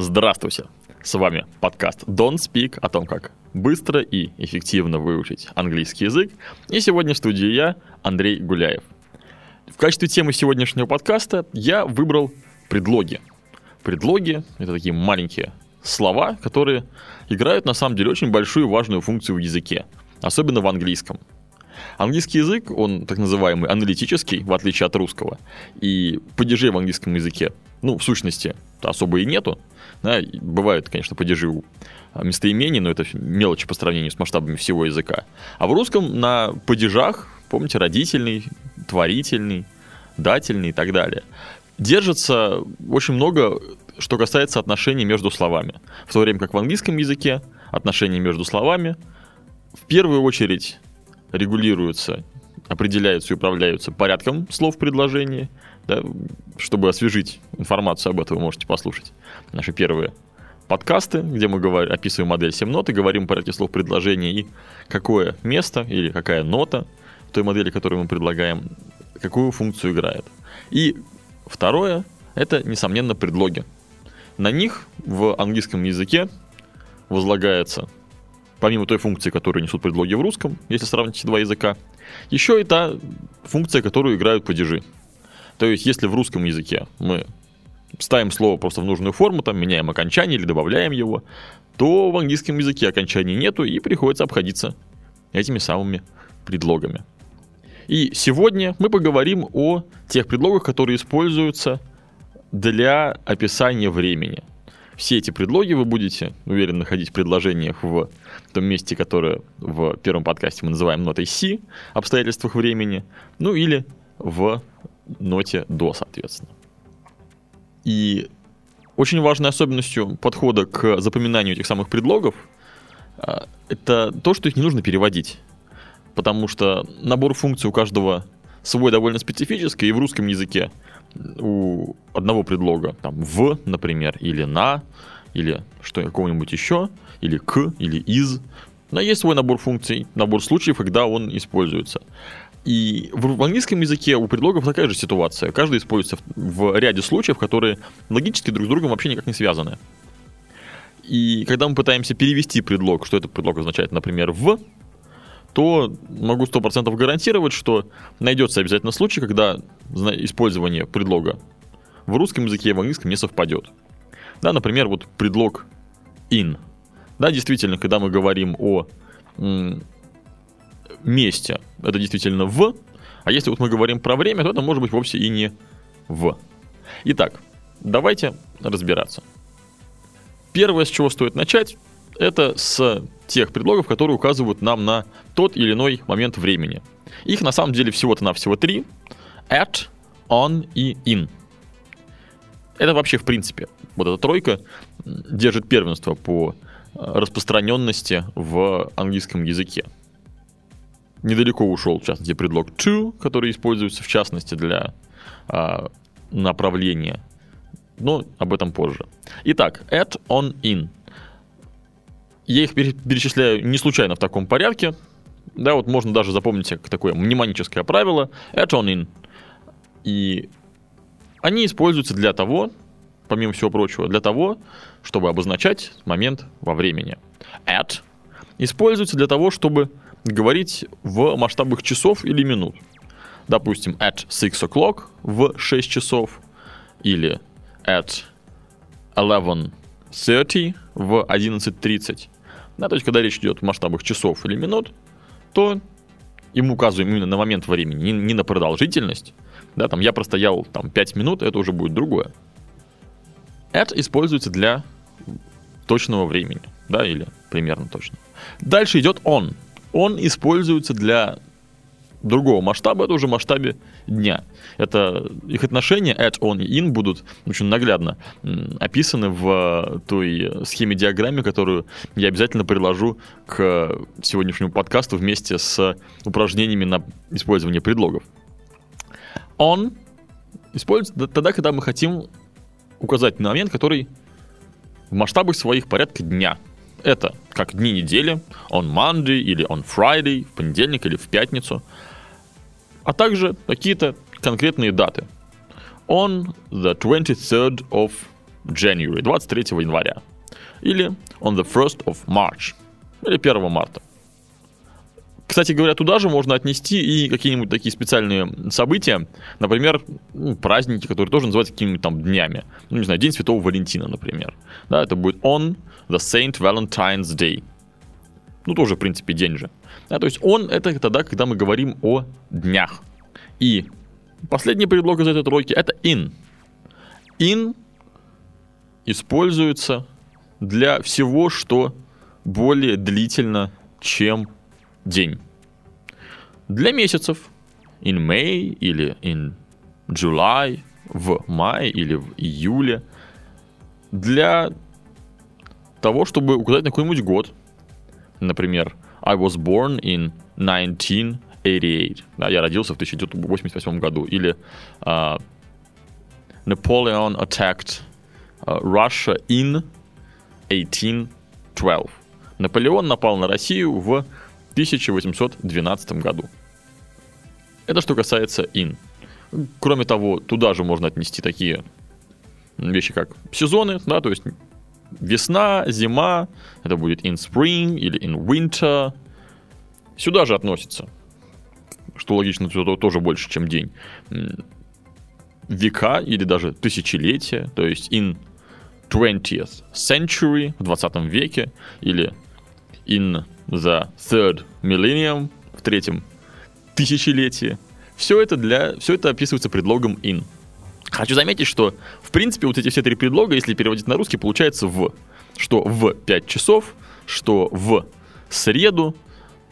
Здравствуйте! С вами подкаст Don't Speak о том, как быстро и эффективно выучить английский язык. И сегодня в студии я, Андрей Гуляев. В качестве темы сегодняшнего подкаста я выбрал предлоги. Предлоги — это такие маленькие слова, которые играют на самом деле очень большую важную функцию в языке, особенно в английском. Английский язык, он так называемый аналитический, в отличие от русского, и падежей в английском языке, ну, в сущности, особо и нету. Да, бывают, конечно, падежи у местоимений, но это мелочи по сравнению с масштабами всего языка. А в русском на падежах, помните, родительный, творительный, дательный и так далее, держится очень много, что касается отношений между словами. В то время как в английском языке отношения между словами в первую очередь регулируются, определяются и управляются порядком слов в предложении. Да, чтобы освежить информацию об этом, вы можете послушать наши первые подкасты, где мы говорим, описываем модель 7 нот и говорим о порядке слов предложения и какое место или какая нота в той модели, которую мы предлагаем, какую функцию играет. И второе – это, несомненно, предлоги. На них в английском языке возлагается помимо той функции, которую несут предлоги в русском, если сравнить два языка, еще и та функция, которую играют падежи. То есть, если в русском языке мы ставим слово просто в нужную форму, там меняем окончание или добавляем его, то в английском языке окончаний нету и приходится обходиться этими самыми предлогами. И сегодня мы поговорим о тех предлогах, которые используются для описания времени – все эти предлоги вы будете, уверен, находить в предложениях в том месте, которое в первом подкасте мы называем нотой C, обстоятельствах времени, ну или в ноте до, соответственно. И очень важной особенностью подхода к запоминанию этих самых предлогов а, это то, что их не нужно переводить. Потому что набор функций у каждого свой довольно специфический, и в русском языке у одного предлога, там, в, например, или на, или что какого-нибудь еще, или к, или из. Но есть свой набор функций, набор случаев, когда он используется. И в английском языке у предлогов такая же ситуация. Каждый используется в, в ряде случаев, которые логически друг с другом вообще никак не связаны. И когда мы пытаемся перевести предлог, что этот предлог означает, например, в, то могу 100% гарантировать, что найдется обязательно случай, когда использование предлога в русском языке и в английском не совпадет. Да, например, вот предлог in. Да, действительно, когда мы говорим о месте, это действительно в, а если вот мы говорим про время, то это может быть вовсе и не в. Итак, давайте разбираться. Первое, с чего стоит начать, это с тех предлогов, которые указывают нам на тот или иной момент времени. Их на самом деле всего-то навсего три. At, on и in. Это вообще в принципе. Вот эта тройка держит первенство по э, распространенности в английском языке. Недалеко ушел, в частности, предлог to, который используется, в частности, для а, направления. Но об этом позже. Итак, at, on, in. Я их перечисляю не случайно в таком порядке. Да, вот можно даже запомнить такое мнемоническое правило. At on in. И они используются для того, помимо всего прочего, для того, чтобы обозначать момент во времени. At используется для того, чтобы говорить в масштабах часов или минут. Допустим, at 6 o'clock в 6 часов или at 11.30 в 11.30 да, то есть, когда речь идет в масштабах часов или минут, то ему указываем именно на момент времени, не, не на продолжительность. Да, там я простоял там 5 минут, это уже будет другое. Это используется для точного времени, да, или примерно точно. Дальше идет он. Он используется для другого масштаба, это уже масштабе дня. Это их отношения at, on и in будут очень наглядно описаны в той схеме диаграмме, которую я обязательно приложу к сегодняшнему подкасту вместе с упражнениями на использование предлогов. On используется тогда, когда мы хотим указать на момент, который в масштабах своих порядка дня. Это как дни недели, on Monday или on Friday, в понедельник или в пятницу, а также какие-то конкретные даты. On the 23rd of January, 23 января. Или on the 1st of March, или 1 марта. Кстати говоря, туда же можно отнести и какие-нибудь такие специальные события, например, ну, праздники, которые тоже называются какими-нибудь там днями. Ну, не знаю, День Святого Валентина, например. Да, это будет on the Saint Valentine's Day. Ну, тоже, в принципе, день же. Да, то есть он это тогда, когда мы говорим о днях. И последний предлог из этой тройки это in. In используется для всего, что более длительно, чем день. Для месяцев in May или in July, в мае или в июле. Для того, чтобы указать на какой-нибудь год. Например, I was born in 1988. Да, я родился в 1988 году. Или uh, Napoleon attacked uh, Russia in 1812. Наполеон напал на Россию в 1812 году. Это что касается in. Кроме того, туда же можно отнести такие вещи, как сезоны, да, то есть весна, зима, это будет in spring или in winter. Сюда же относится, что логично, то тоже больше, чем день. Века или даже тысячелетия, то есть in 20th century, в 20 веке, или in the third millennium, в третьем тысячелетии. Все это, для, все это описывается предлогом in. Хочу заметить, что, в принципе, вот эти все три предлога, если переводить на русский, получается в. Что в 5 часов, что в среду,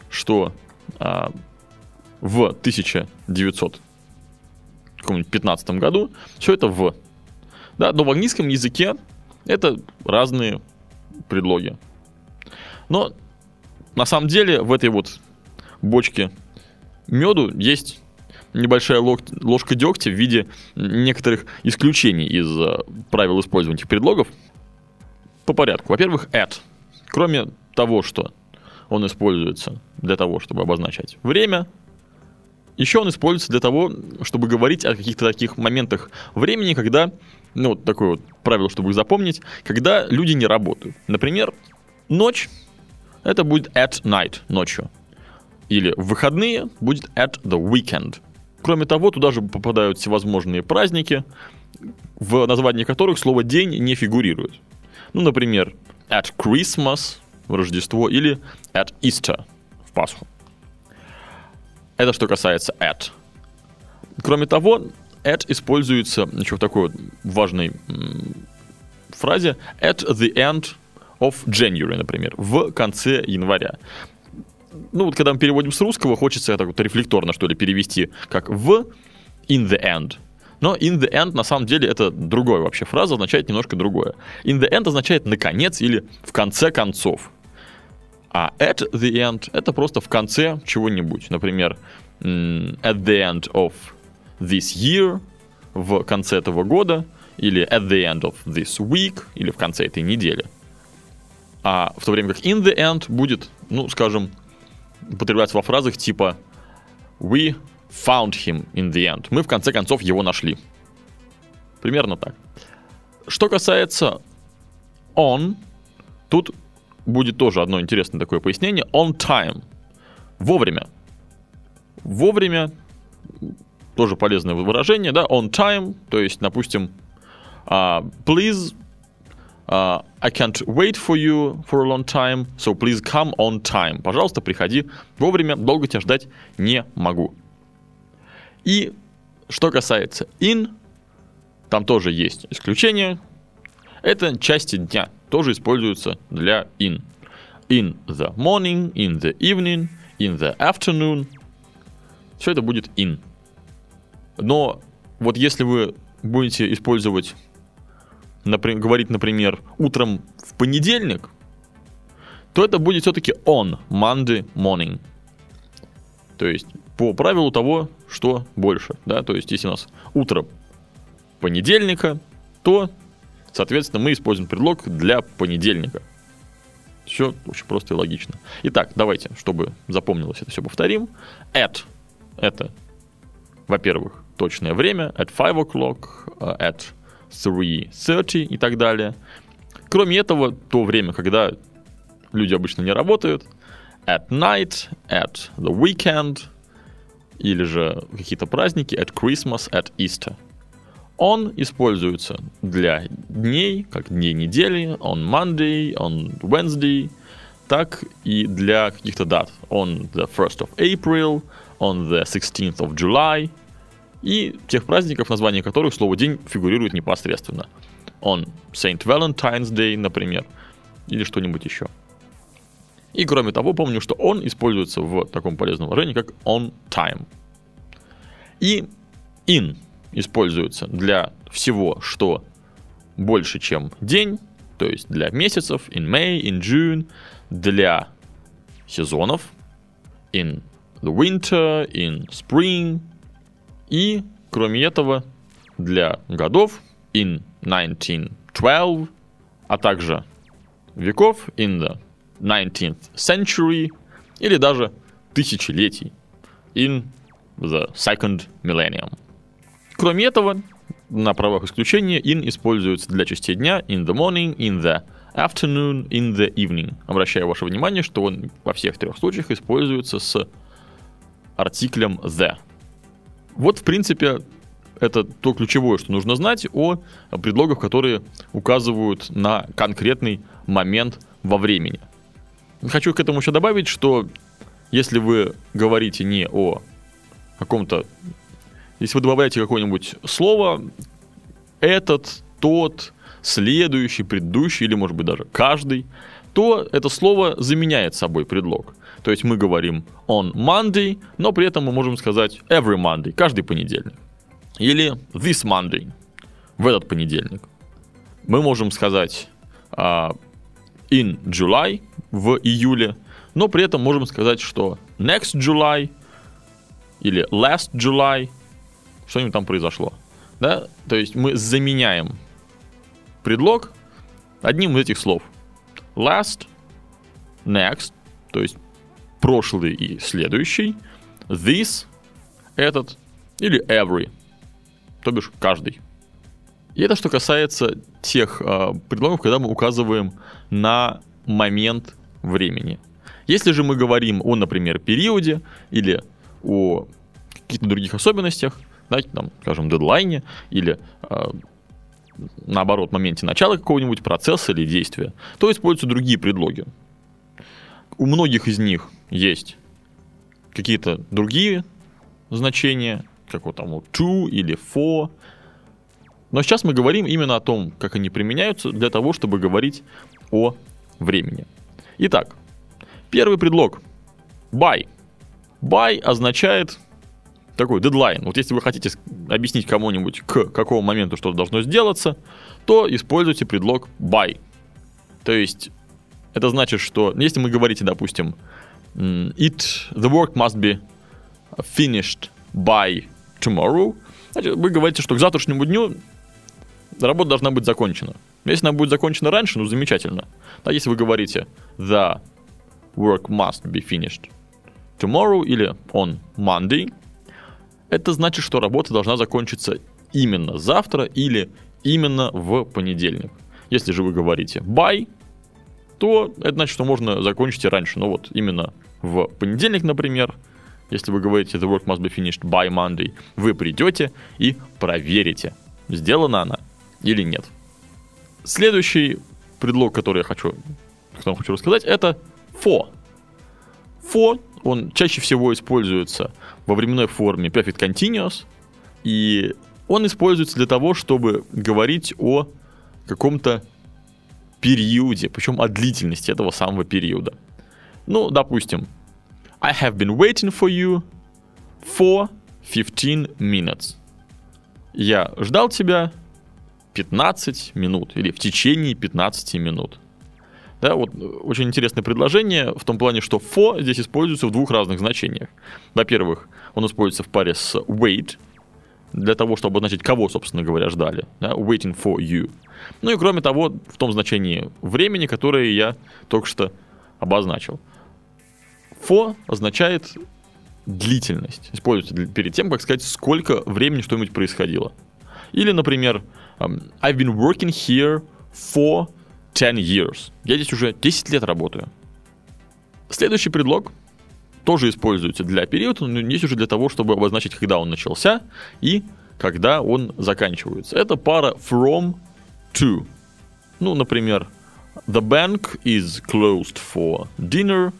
что а, в 1915 году. Все это в. Да, но в английском языке это разные предлоги. Но на самом деле в этой вот бочке меду есть небольшая ложка дегтя в виде некоторых исключений из э, правил использования этих предлогов. По порядку. Во-первых, at. Кроме того, что он используется для того, чтобы обозначать время, еще он используется для того, чтобы говорить о каких-то таких моментах времени, когда, ну, вот такое вот правило, чтобы их запомнить, когда люди не работают. Например, ночь это будет at night, ночью. Или в выходные будет at the weekend. Кроме того, туда же попадают всевозможные праздники, в названии которых слово «день» не фигурирует. Ну, например, at Christmas в Рождество или at Easter в Пасху. Это что касается at. Кроме того, at используется еще в такой вот важной фразе at the end of January, например, в конце января. Ну, вот когда мы переводим с русского, хочется так вот рефлекторно, что ли, перевести как в in the end. Но in the end, на самом деле, это другая вообще фраза, означает немножко другое. In the end означает наконец или в конце концов. А at the end это просто в конце чего-нибудь. Например, at the end of this year, в конце этого года, или at the end of this week, или в конце этой недели. А в то время как in the end будет, ну, скажем, употребляться во фразах типа We found him in the end. Мы в конце концов его нашли. Примерно так. Что касается on, тут будет тоже одно интересное такое пояснение. On time. Вовремя. Вовремя тоже полезное выражение, да, on time, то есть, допустим, uh, please Uh, I can't wait for you for a long time, so please come on time. Пожалуйста, приходи вовремя, долго тебя ждать не могу. И что касается in, там тоже есть исключение. Это части дня, тоже используются для in. In the morning, in the evening, in the afternoon. все это будет in. Но вот если вы будете использовать, например, говорить, например, утром в понедельник, то это будет все-таки on Monday morning. То есть по правилу того, что больше. Да? То есть если у нас утро понедельника, то, соответственно, мы используем предлог для понедельника. Все очень просто и логично. Итак, давайте, чтобы запомнилось это все, повторим. At – это, во-первых, точное время. At 5 o'clock. Э, at 3, 30 и так далее. Кроме этого, то время, когда люди обычно не работают, at night, at the weekend, или же какие-то праздники, at Christmas, at Easter. Он используется для дней, как дней недели, on Monday, on Wednesday, так и для каких-то дат. On the 1st of April, on the 16th of July – и тех праздников, название которых слово «день» фигурирует непосредственно. On St. Valentine's Day, например, или что-нибудь еще. И кроме того, помню, что он используется в таком полезном выражении, как on time. И in используется для всего, что больше, чем день, то есть для месяцев, in May, in June, для сезонов, in the winter, in spring, и, кроме этого, для годов, in 1912, а также веков, in the 19th century, или даже тысячелетий, in the second millennium. Кроме этого, на правах исключения in используется для частей дня in the morning, in the afternoon, in the evening. Обращаю ваше внимание, что он во всех трех случаях используется с артиклем the. Вот, в принципе, это то ключевое, что нужно знать о предлогах, которые указывают на конкретный момент во времени. Хочу к этому еще добавить, что если вы говорите не о каком-то если вы добавляете какое-нибудь слово, этот, тот, следующий, предыдущий или, может быть, даже каждый, то это слово заменяет собой предлог. То есть мы говорим on Monday, но при этом мы можем сказать every Monday, каждый понедельник. Или this Monday, в этот понедельник. Мы можем сказать uh, in July, в июле, но при этом можем сказать, что next July или last July что-нибудь там произошло. Да? То есть мы заменяем предлог одним из этих слов. Last, next, то есть прошлый и следующий, this, этот, или every, то бишь каждый. И это что касается тех э, предлогов, когда мы указываем на момент времени. Если же мы говорим о, например, периоде или о каких-то других особенностях, да, там, скажем, дедлайне или э, наоборот, моменте начала какого-нибудь процесса или действия, то используются другие предлоги. У многих из них есть какие-то другие значения, как вот там to или for. Но сейчас мы говорим именно о том, как они применяются для того, чтобы говорить о времени. Итак, первый предлог by. By означает такой дедлайн. Вот если вы хотите объяснить кому-нибудь, к какому моменту что-то должно сделаться, то используйте предлог by. То есть это значит, что если мы говорите, допустим, it, the work must be finished by tomorrow, значит, вы говорите, что к завтрашнему дню работа должна быть закончена. Если она будет закончена раньше, ну замечательно. А если вы говорите the work must be finished tomorrow или on Monday, это значит, что работа должна закончиться именно завтра или именно в понедельник. Если же вы говорите by, то это значит, что можно закончить и раньше. Ну вот, именно в понедельник, например, если вы говорите the work must be finished by Monday, вы придете и проверите, сделана она или нет. Следующий предлог, который я хочу, который я хочу рассказать, это for. For, он чаще всего используется во временной форме perfect continuous, и он используется для того, чтобы говорить о каком-то периоде, причем о длительности этого самого периода. Ну, допустим, I have been waiting for you for 15 minutes. Я ждал тебя 15 минут или в течение 15 минут. Да, вот э, очень интересное предложение в том плане, что for здесь используется в двух разных значениях. Во-первых, он используется в паре с wait, для того, чтобы обозначить, кого, собственно говоря, ждали. Да, waiting for you. Ну и кроме того, в том значении времени, которое я только что обозначил. For означает длительность. Используется перед тем, как сказать, сколько времени что-нибудь происходило. Или, например, um, I've been working here for 10 years. Я здесь уже 10 лет работаю. Следующий предлог тоже используется для периода, но здесь уже для того, чтобы обозначить, когда он начался и когда он заканчивается. Это пара from to. Ну, например, The bank is closed for dinner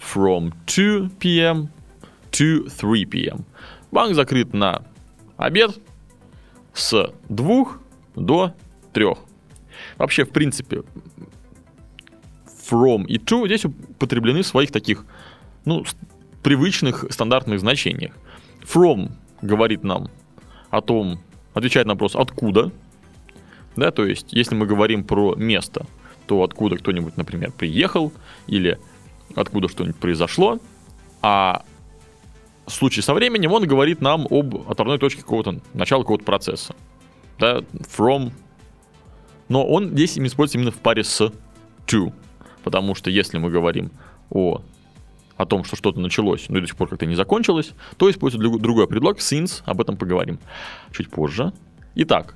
from 2 p.m. to 3 p.m. Банк закрыт на обед с 2 до 3. Вообще, в принципе, from и to здесь употреблены в своих таких, ну, привычных стандартных значениях. From говорит нам о том, отвечает на вопрос «откуда?», да, то есть, если мы говорим про место, то откуда кто-нибудь, например, приехал, или откуда что-нибудь произошло, а в случае со временем он говорит нам об оторвной точке какого-то, начала какого-то процесса. Да, from. Но он здесь используется именно в паре с to. Потому что если мы говорим о, о том, что что-то началось, но до сих пор как-то не закончилось, то используется другой предлог since, об этом поговорим чуть позже. Итак,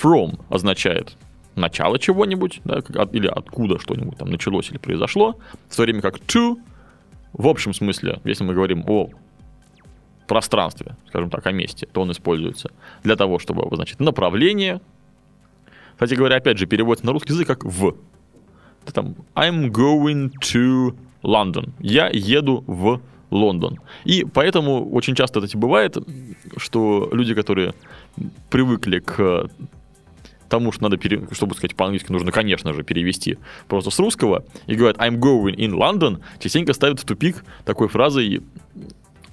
from означает начало чего-нибудь, да, или откуда что-нибудь там началось или произошло, в то время как to, в общем смысле, если мы говорим о пространстве, скажем так, о месте, то он используется для того, чтобы обозначить направление. Кстати говоря, опять же, переводится на русский язык как в. Это там I'm going to London. Я еду в Лондон. И поэтому очень часто это бывает, что люди, которые привыкли к тому, что надо, пере... чтобы сказать по-английски, нужно, конечно же, перевести просто с русского, и говорят I'm going in London, частенько ставят в тупик такой фразой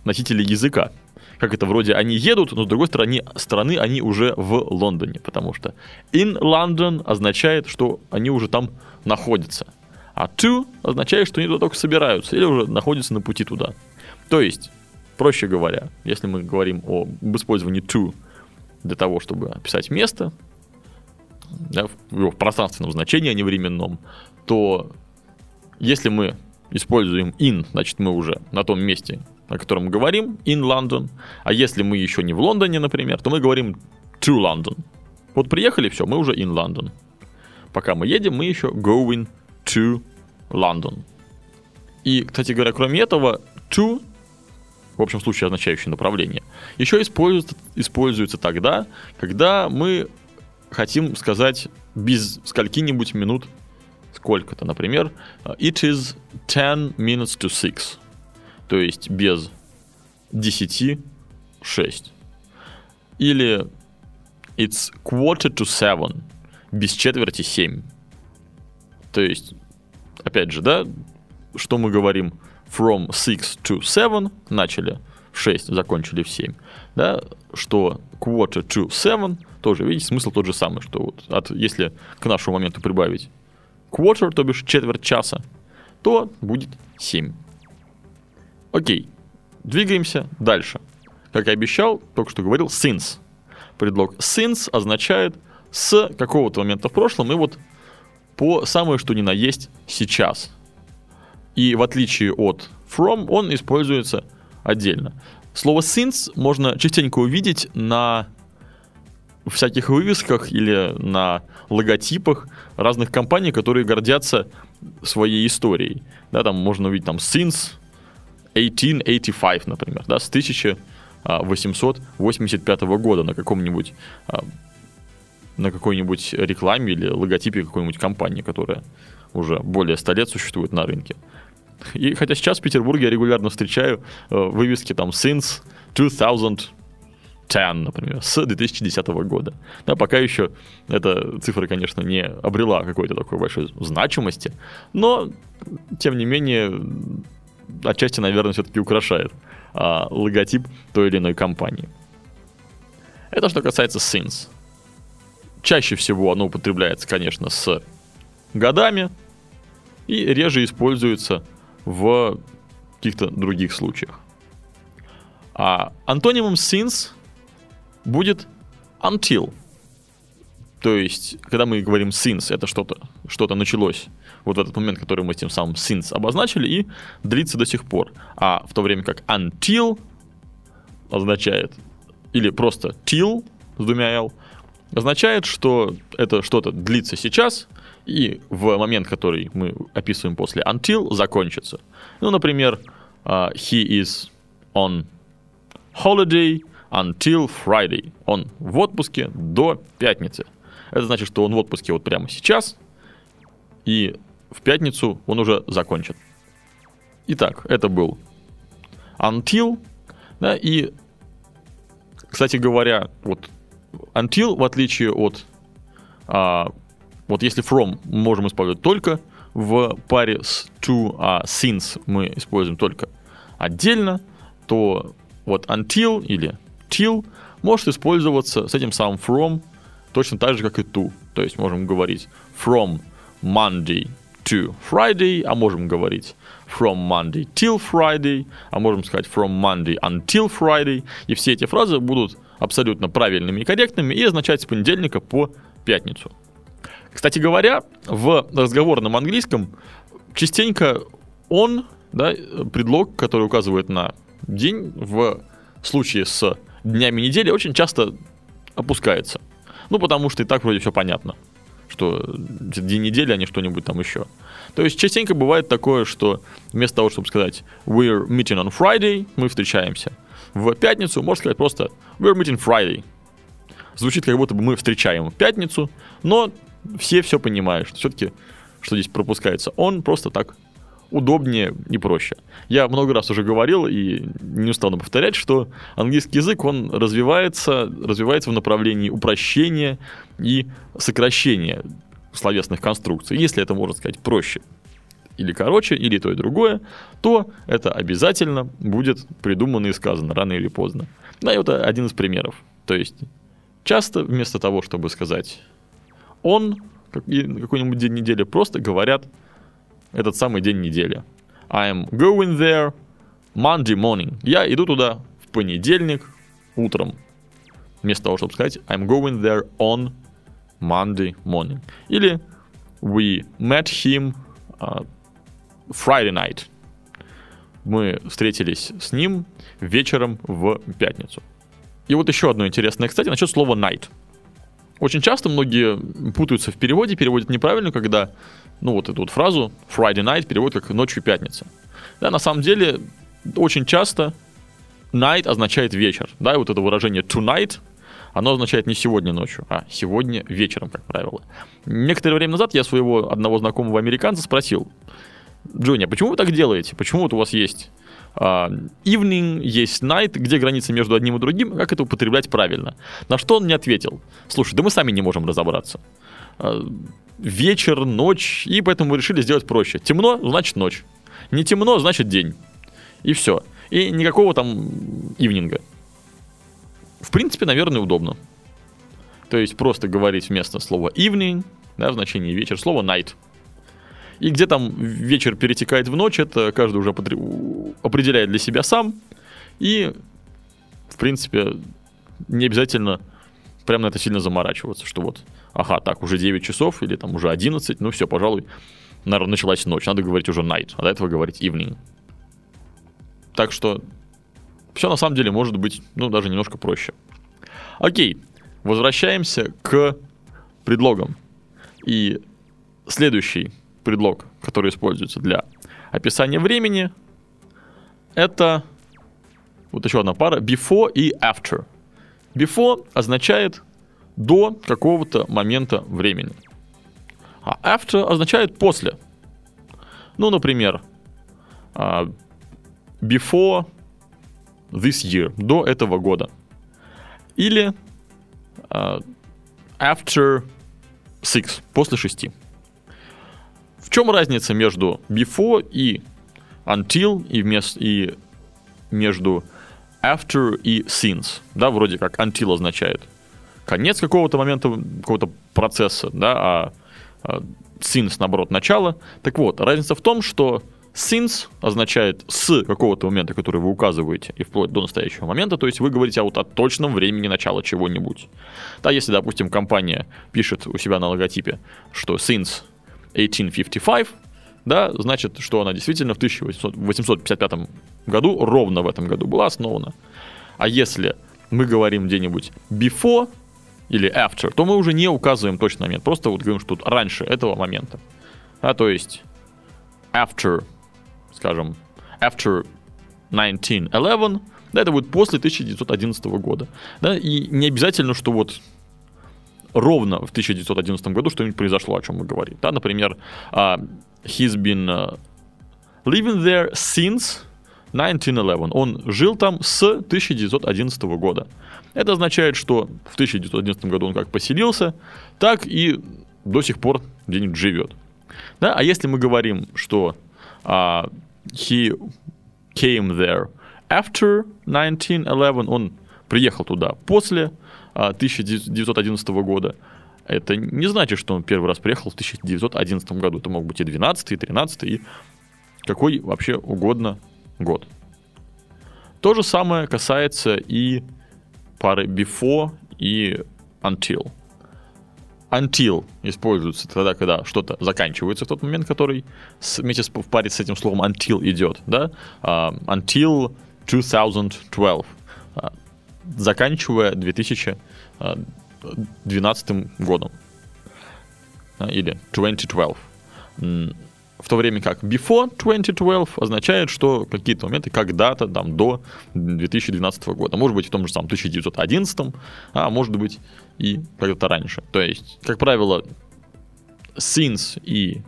носители языка. Как это вроде они едут, но с другой стороны, стороны они уже в Лондоне, потому что in London означает, что они уже там находятся. А to означает, что они туда только собираются или уже находятся на пути туда. То есть, проще говоря, если мы говорим об использовании to для того, чтобы описать место, да, в его пространственном значении, а не временном, то если мы используем in, значит мы уже на том месте, о котором мы говорим, in London. А если мы еще не в Лондоне, например, то мы говорим to London. Вот приехали, все, мы уже in London. Пока мы едем, мы еще going to London. И, кстати говоря, кроме этого, to, в общем случае означающее направление, еще используется, используется тогда, когда мы хотим сказать без скольки-нибудь минут сколько-то. Например, it is 10 minutes to 6. То есть без 10 6. Или it's quarter to seven. Без четверти 7. То есть, опять же, да, что мы говорим from 6 to 7, начали в 6, закончили в 7, да, что quarter to 7, тоже, видите, смысл тот же самый, что вот от, если к нашему моменту прибавить quarter, то бишь четверть часа, то будет 7. Окей, двигаемся дальше. Как и обещал, только что говорил, since. Предлог since означает с какого-то момента в прошлом и вот по самое что ни на есть сейчас. И в отличие от from, он используется отдельно. Слово since можно частенько увидеть на всяких вывесках или на логотипах разных компаний, которые гордятся своей историей. Да, там можно увидеть там since 1885, например, да, с 1885 года на каком-нибудь а, на какой-нибудь рекламе или логотипе какой-нибудь компании, которая уже более 100 лет существует на рынке. И хотя сейчас в Петербурге я регулярно встречаю э, вывески там since 2010, например, с 2010 года. Да, пока еще эта цифра, конечно, не обрела какой-то такой большой значимости, но, тем не менее, отчасти, наверное, все-таки украшает а, логотип той или иной компании. Это что касается since. Чаще всего оно употребляется, конечно, с годами и реже используется в каких-то других случаях. А антонимом since будет until. То есть, когда мы говорим since, это что-то, что-то началось вот в этот момент, который мы тем самым since обозначили, и длится до сих пор. А в то время как until означает, или просто till с двумя l, означает, что это что-то длится сейчас, и в момент, который мы описываем после until, закончится. Ну, например, uh, he is on holiday until Friday. Он в отпуске до пятницы. Это значит, что он в отпуске вот прямо сейчас, и в пятницу он уже закончит. Итак, это был until, да, и, кстати говоря, вот until, в отличие от, а, вот если from мы можем использовать только в паре с to, а since мы используем только отдельно, то вот until или till может использоваться с этим самым from точно так же, как и to. То есть можем говорить from Monday to Friday, а можем говорить from Monday till Friday, а можем сказать from Monday until Friday. И все эти фразы будут абсолютно правильными и корректными и означать с понедельника по пятницу. Кстати говоря, в разговорном английском частенько он, да, предлог, который указывает на день, в случае с днями недели очень часто опускается. Ну, потому что и так вроде все понятно, что день недели, а не что-нибудь там еще. То есть частенько бывает такое, что вместо того, чтобы сказать we're meeting on Friday, мы встречаемся. В пятницу можно сказать просто we're meeting Friday. Звучит как будто бы мы встречаем пятницу, но все все понимают, что все-таки, что здесь пропускается. Он просто так удобнее и проще. Я много раз уже говорил и не устану повторять, что английский язык, он развивается, развивается в направлении упрощения и сокращения словесных конструкций. Если это можно сказать проще или короче, или то и другое, то это обязательно будет придумано и сказано рано или поздно. Да, и вот один из примеров. То есть часто вместо того, чтобы сказать он, какой-нибудь день недели, просто говорят этот самый день недели. I'm going there Monday morning. Я иду туда в понедельник утром. Вместо того, чтобы сказать I'm going there on Monday morning. Или we met him uh, Friday night. Мы встретились с ним вечером в пятницу. И вот еще одно интересное, кстати, насчет слова night. Очень часто многие путаются в переводе, переводят неправильно, когда ну, вот эту вот фразу Friday night переводят как ночью пятница. Да, на самом деле, очень часто night означает вечер. Да, и вот это выражение tonight, оно означает не сегодня ночью, а сегодня вечером, как правило. Некоторое время назад я своего одного знакомого американца спросил, Джонни, а почему вы так делаете? Почему вот у вас есть uh, evening, есть night, где граница между одним и другим, как это употреблять правильно? На что он мне ответил, слушай, да мы сами не можем разобраться. Uh, вечер, ночь, и поэтому мы решили сделать проще. Темно, значит ночь. Не темно, значит день. И все. И никакого там ивнинга. В принципе, наверное, удобно. То есть просто говорить вместо слова evening, да, в значении вечер, слово night. И где там вечер перетекает в ночь, это каждый уже определяет для себя сам. И, в принципе, не обязательно прям на это сильно заморачиваться, что вот ага, так, уже 9 часов или там уже 11, ну все, пожалуй, наверное, началась ночь, надо говорить уже night, а до этого говорить evening. Так что все на самом деле может быть, ну, даже немножко проще. Окей, возвращаемся к предлогам. И следующий предлог, который используется для описания времени, это вот еще одна пара before и after. Before означает до какого-то момента времени. А after означает после. Ну, например, а, before this year, до этого года. Или uh, after six, после шести. В чем разница между before и until и, вместо, и между after и since. Да, вроде как until означает конец какого-то момента, какого-то процесса, да, а, а since, наоборот, начало. Так вот, разница в том, что since означает с какого-то момента, который вы указываете, и вплоть до настоящего момента, то есть вы говорите вот о точном времени начала чего-нибудь. Да, если, допустим, компания пишет у себя на логотипе, что since 1855, да, значит, что она действительно в 1855 году, ровно в этом году была основана. А если мы говорим где-нибудь before или after, то мы уже не указываем точный момент, просто вот говорим, что тут раньше этого момента. А, то есть after, скажем, after 1911, да, это будет после 1911 года. Да, и не обязательно, что вот ровно в 1911 году что-нибудь произошло, о чем мы говорим. Да, например, uh, he's been uh, living there since 1911. Он жил там с 1911 года. Это означает, что в 1911 году он как поселился, так и до сих пор где-нибудь живет. Да? А если мы говорим, что uh, he came there after 1911, он приехал туда после 1911 года, это не значит, что он первый раз приехал в 1911 году. Это мог быть и 12, и 13, и какой вообще угодно год. То же самое касается и пары before и until. Until используется тогда, когда что-то заканчивается в тот момент, который вместе с, в паре с этим словом until идет. Да? Uh, until 2012. Заканчивая 2012 годом. Uh, или 2012 в то время как before 2012 означает, что какие-то моменты когда-то там до 2012 года. Может быть, в том же самом 1911, а может быть и когда-то раньше. То есть, как правило, since и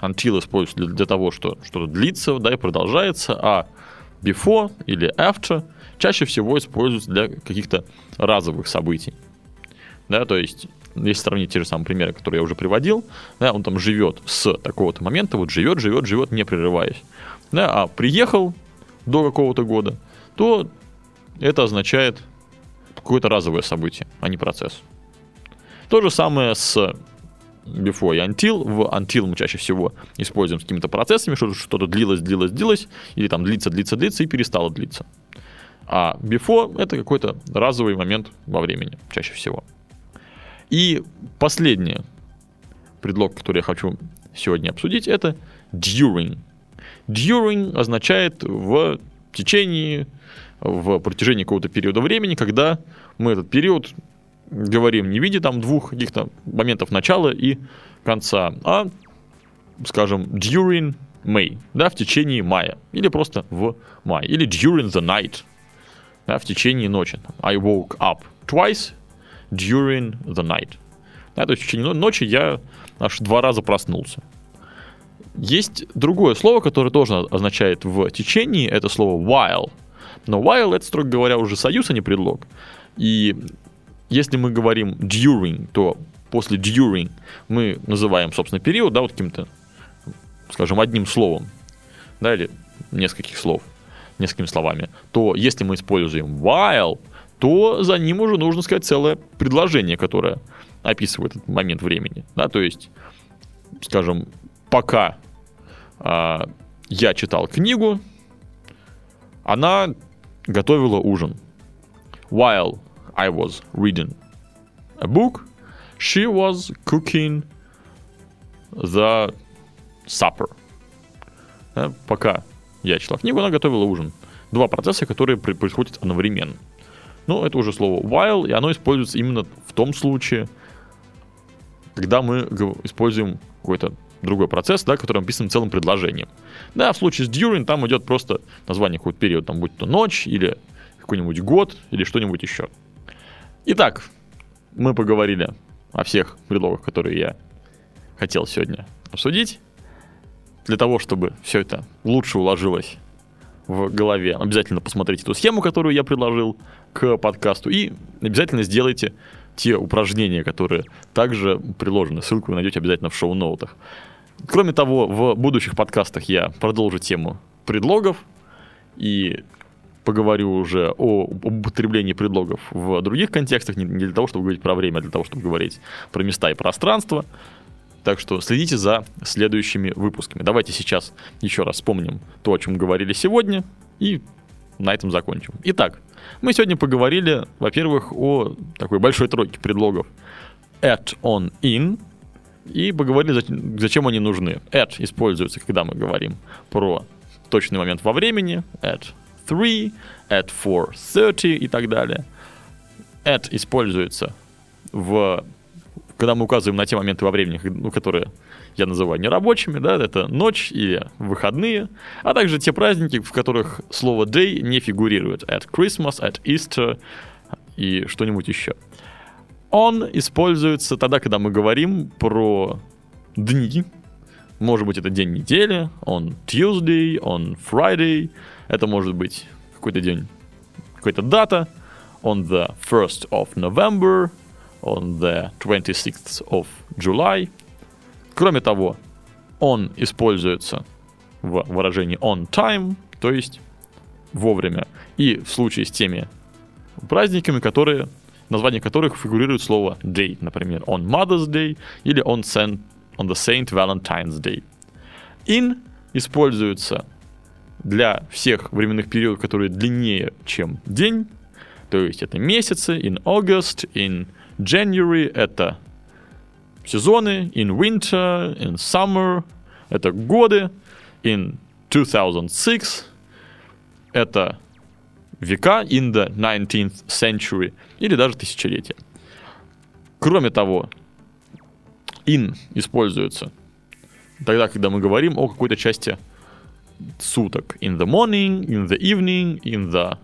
until используются для, для того, что что-то длится, да, и продолжается, а before или after чаще всего используются для каких-то разовых событий. Да, то есть если сравнить те же самые примеры, которые я уже приводил, да, он там живет с такого-то момента, вот живет, живет, живет, не прерываясь. Да, а приехал до какого-то года, то это означает какое-то разовое событие, а не процесс. То же самое с before и until. В until мы чаще всего используем с какими-то процессами, что что-то длилось, длилось, длилось, или там длится, длится, длится и перестало длиться. А before это какой-то разовый момент во времени, чаще всего. И последний предлог, который я хочу сегодня обсудить, это during. During означает в течение, в протяжении какого-то периода времени, когда мы этот период говорим не в виде там двух каких-то моментов начала и конца, а, скажем, during May, да, в течение мая, или просто в мае, или during the night, да, в течение ночи. I woke up twice during the night. Да, то есть в течение ночи я аж два раза проснулся. Есть другое слово, которое тоже означает в течение, это слово while. Но while это, строго говоря, уже союз, а не предлог. И если мы говорим during, то после during мы называем, собственно, период, да, вот каким-то, скажем, одним словом, да, или нескольких слов, несколькими словами, то если мы используем while, то за ним уже нужно сказать целое предложение, которое описывает этот момент времени. Да, то есть, скажем, пока а, я читал книгу, она готовила ужин. While I was reading a book, she was cooking the supper. Да, пока я читал книгу, она готовила ужин. Два процесса, которые происходят одновременно. Но это уже слово while, и оно используется именно в том случае, когда мы используем какой-то другой процесс, да, который описан целым предложением. Да, в случае с during там идет просто название какой-то период, там будь то ночь или какой-нибудь год или что-нибудь еще. Итак, мы поговорили о всех предлогах, которые я хотел сегодня обсудить. Для того, чтобы все это лучше уложилось в голове, обязательно посмотрите ту схему, которую я предложил к подкасту, и обязательно сделайте те упражнения, которые также приложены. Ссылку вы найдете обязательно в шоу-ноутах. Кроме того, в будущих подкастах я продолжу тему предлогов, и поговорю уже о употреблении предлогов в других контекстах, не для того, чтобы говорить про время, а для того, чтобы говорить про места и пространство. Так что следите за следующими выпусками. Давайте сейчас еще раз вспомним то, о чем говорили сегодня, и на этом закончим. Итак, мы сегодня поговорили, во-первых, о такой большой тройке предлогов at, on, in, и поговорили, зачем они нужны. At используется, когда мы говорим про точный момент во времени, at 3, at 4.30 и так далее. At используется в когда мы указываем на те моменты во времени, ну, которые я называю нерабочими, да, это ночь или выходные, а также те праздники, в которых слово day не фигурирует. At Christmas, at Easter и что-нибудь еще. Он используется тогда, когда мы говорим про дни. Может быть, это день недели, он Tuesday, он Friday, это может быть какой-то день, какая-то дата, on the 1st of November, on the 26th of July. Кроме того, он используется в выражении on time, то есть вовремя. И в случае с теми праздниками, которые, название которых фигурирует слово day, например, on Mother's Day или on, Saint, on the Saint Valentine's Day. In используется для всех временных периодов, которые длиннее, чем день, то есть это месяцы, in August, in January — это сезоны, in winter, in summer — это годы, in 2006 — это века, in the 19th century, или даже тысячелетия. Кроме того, in используется тогда, когда мы говорим о какой-то части суток. In the morning, in the evening, in the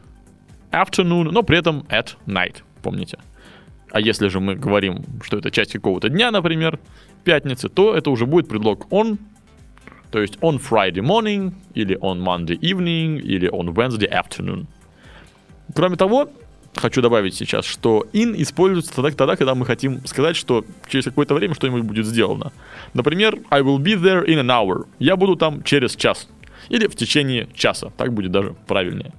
afternoon, но при этом at night, помните. А если же мы говорим, что это часть какого-то дня, например, пятницы, то это уже будет предлог on, то есть on Friday morning, или on Monday evening, или on Wednesday afternoon. Кроме того, хочу добавить сейчас, что in используется тогда, тогда, когда мы хотим сказать, что через какое-то время что-нибудь будет сделано. Например, I will be there in an hour. Я буду там через час. Или в течение часа. Так будет даже правильнее.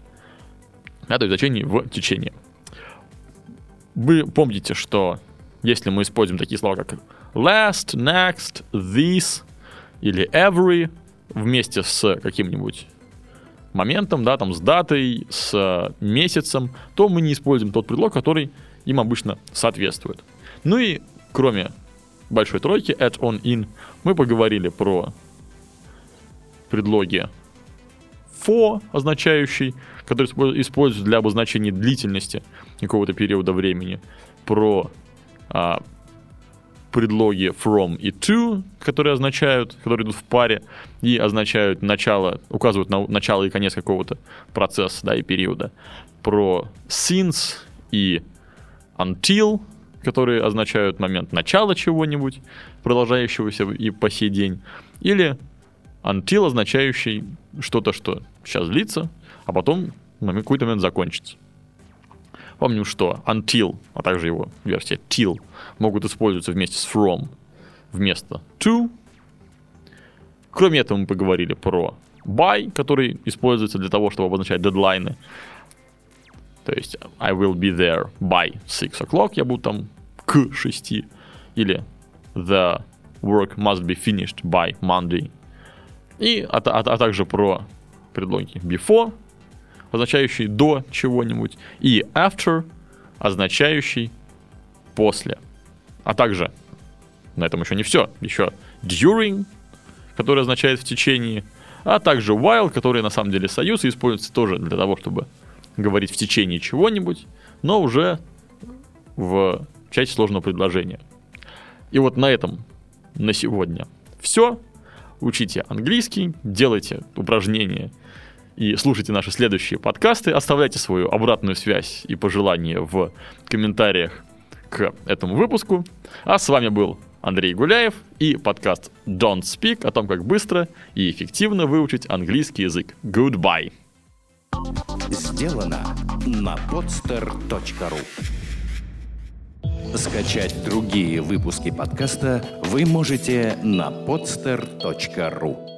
Это значение в течение. Вы помните, что если мы используем такие слова, как last, next, this или every вместе с каким-нибудь моментом, да, там с датой, с месяцем, то мы не используем тот предлог, который им обычно соответствует. Ну и кроме большой тройки at, on, in, мы поговорили про предлоги for, означающий, который используется для обозначения длительности какого-то периода времени, про а, предлоги from и to, которые означают, которые идут в паре и означают начало, указывают на начало и конец какого-то процесса, да, и периода. Про since и until, которые означают момент начала чего-нибудь, продолжающегося и по сей день. Или until, означающий что-то, что сейчас длится, а потом на какой-то момент закончится. Помню, что until, а также его версия till, могут использоваться вместе с from вместо to. Кроме этого, мы поговорили про by, который используется для того, чтобы обозначать дедлайны. То есть I will be there by 6 o'clock, я буду там к 6. Или the work must be finished by Monday. И, а, а, а также про предлоги before, означающий до чего-нибудь, и after, означающий после. А также, на этом еще не все, еще during, который означает в течение, а также while, который на самом деле союз и используется тоже для того, чтобы говорить в течение чего-нибудь, но уже в части сложного предложения. И вот на этом на сегодня все. Учите английский, делайте упражнения – и слушайте наши следующие подкасты. Оставляйте свою обратную связь и пожелания в комментариях к этому выпуску. А с вами был Андрей Гуляев и подкаст Don't Speak о том, как быстро и эффективно выучить английский язык. Goodbye. Сделано на podster.ru Скачать другие выпуски подкаста вы можете на podster.ru